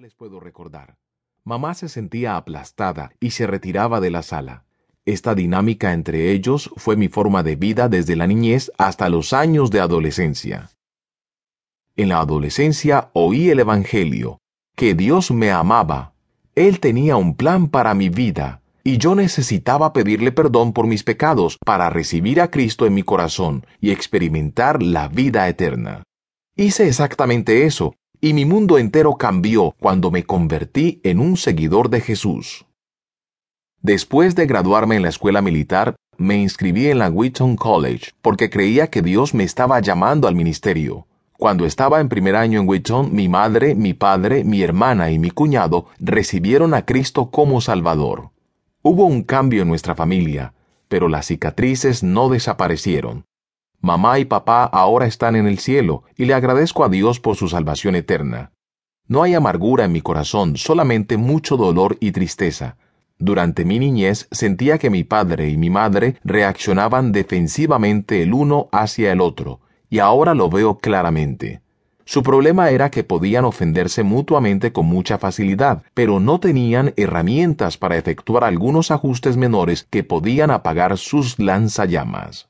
cuales puedo recordar. Mamá se sentía aplastada y se retiraba de la sala. Esta dinámica entre ellos fue mi forma de vida desde la niñez hasta los años de adolescencia. En la adolescencia oí el Evangelio, que Dios me amaba. Él tenía un plan para mi vida, y yo necesitaba pedirle perdón por mis pecados para recibir a Cristo en mi corazón y experimentar la vida eterna. Hice exactamente eso, y mi mundo entero cambió cuando me convertí en un seguidor de Jesús. Después de graduarme en la escuela militar, me inscribí en la Wheaton College porque creía que Dios me estaba llamando al ministerio. Cuando estaba en primer año en Wheaton, mi madre, mi padre, mi hermana y mi cuñado recibieron a Cristo como Salvador. Hubo un cambio en nuestra familia, pero las cicatrices no desaparecieron. Mamá y papá ahora están en el cielo y le agradezco a Dios por su salvación eterna. No hay amargura en mi corazón, solamente mucho dolor y tristeza. Durante mi niñez sentía que mi padre y mi madre reaccionaban defensivamente el uno hacia el otro, y ahora lo veo claramente. Su problema era que podían ofenderse mutuamente con mucha facilidad, pero no tenían herramientas para efectuar algunos ajustes menores que podían apagar sus lanzallamas.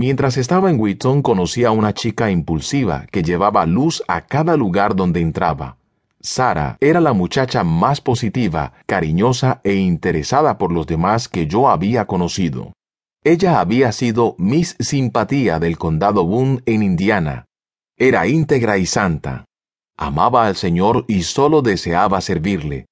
Mientras estaba en Wheaton conocí a una chica impulsiva que llevaba luz a cada lugar donde entraba. Sara era la muchacha más positiva, cariñosa e interesada por los demás que yo había conocido. Ella había sido Miss Simpatía del condado Boone en Indiana. Era íntegra y santa. Amaba al Señor y solo deseaba servirle.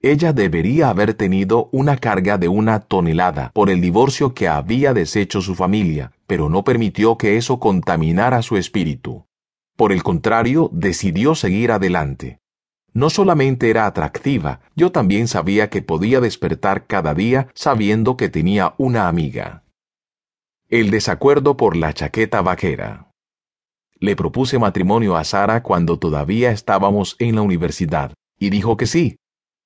Ella debería haber tenido una carga de una tonelada por el divorcio que había deshecho su familia, pero no permitió que eso contaminara su espíritu. Por el contrario, decidió seguir adelante. No solamente era atractiva, yo también sabía que podía despertar cada día sabiendo que tenía una amiga. El desacuerdo por la chaqueta vaquera. Le propuse matrimonio a Sara cuando todavía estábamos en la universidad, y dijo que sí.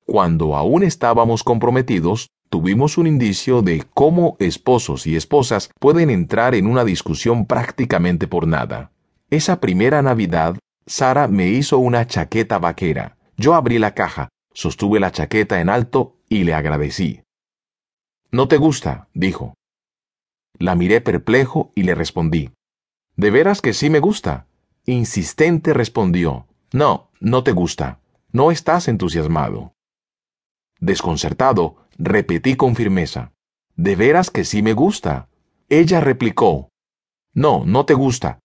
Cuando aún estábamos comprometidos, tuvimos un indicio de cómo esposos y esposas pueden entrar en una discusión prácticamente por nada. Esa primera Navidad, Sara me hizo una chaqueta vaquera. Yo abrí la caja, sostuve la chaqueta en alto y le agradecí. ¿No te gusta? dijo. La miré perplejo y le respondí. ¿De veras que sí me gusta? Insistente respondió. No, no te gusta. No estás entusiasmado. Desconcertado, repetí con firmeza. ¿De veras que sí me gusta? Ella replicó. No, no te gusta.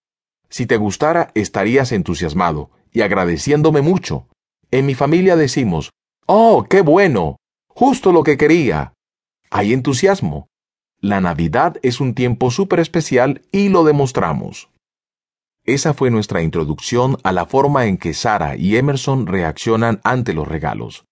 Si te gustara, estarías entusiasmado y agradeciéndome mucho. En mi familia decimos, Oh, qué bueno. Justo lo que quería. Hay entusiasmo. La Navidad es un tiempo súper especial y lo demostramos. Esa fue nuestra introducción a la forma en que Sara y Emerson reaccionan ante los regalos.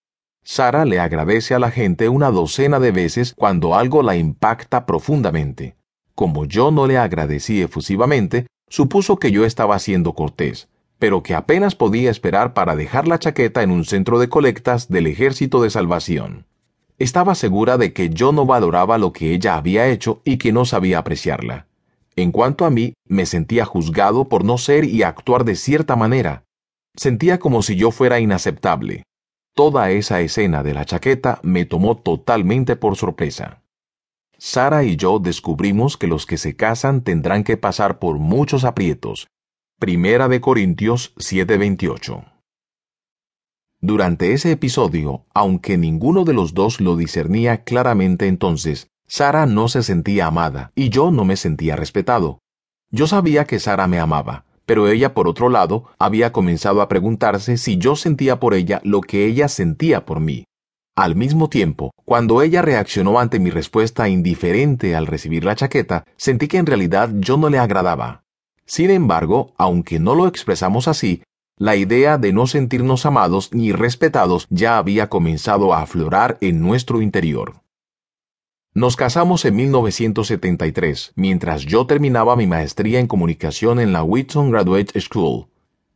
Sara le agradece a la gente una docena de veces cuando algo la impacta profundamente. Como yo no le agradecí efusivamente, supuso que yo estaba siendo cortés, pero que apenas podía esperar para dejar la chaqueta en un centro de colectas del Ejército de Salvación. Estaba segura de que yo no valoraba lo que ella había hecho y que no sabía apreciarla. En cuanto a mí, me sentía juzgado por no ser y actuar de cierta manera. Sentía como si yo fuera inaceptable, Toda esa escena de la chaqueta me tomó totalmente por sorpresa. Sara y yo descubrimos que los que se casan tendrán que pasar por muchos aprietos. Primera de Corintios 7:28. Durante ese episodio, aunque ninguno de los dos lo discernía claramente entonces, Sara no se sentía amada y yo no me sentía respetado. Yo sabía que Sara me amaba, pero ella, por otro lado, había comenzado a preguntarse si yo sentía por ella lo que ella sentía por mí. Al mismo tiempo, cuando ella reaccionó ante mi respuesta indiferente al recibir la chaqueta, sentí que en realidad yo no le agradaba. Sin embargo, aunque no lo expresamos así, la idea de no sentirnos amados ni respetados ya había comenzado a aflorar en nuestro interior. Nos casamos en 1973, mientras yo terminaba mi maestría en comunicación en la Wheaton Graduate School.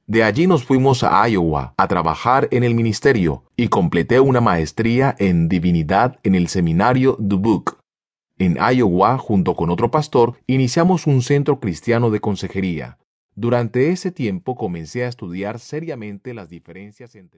De allí nos fuimos a Iowa a trabajar en el ministerio y completé una maestría en divinidad en el seminario Dubuque. En Iowa, junto con otro pastor, iniciamos un centro cristiano de consejería. Durante ese tiempo comencé a estudiar seriamente las diferencias entre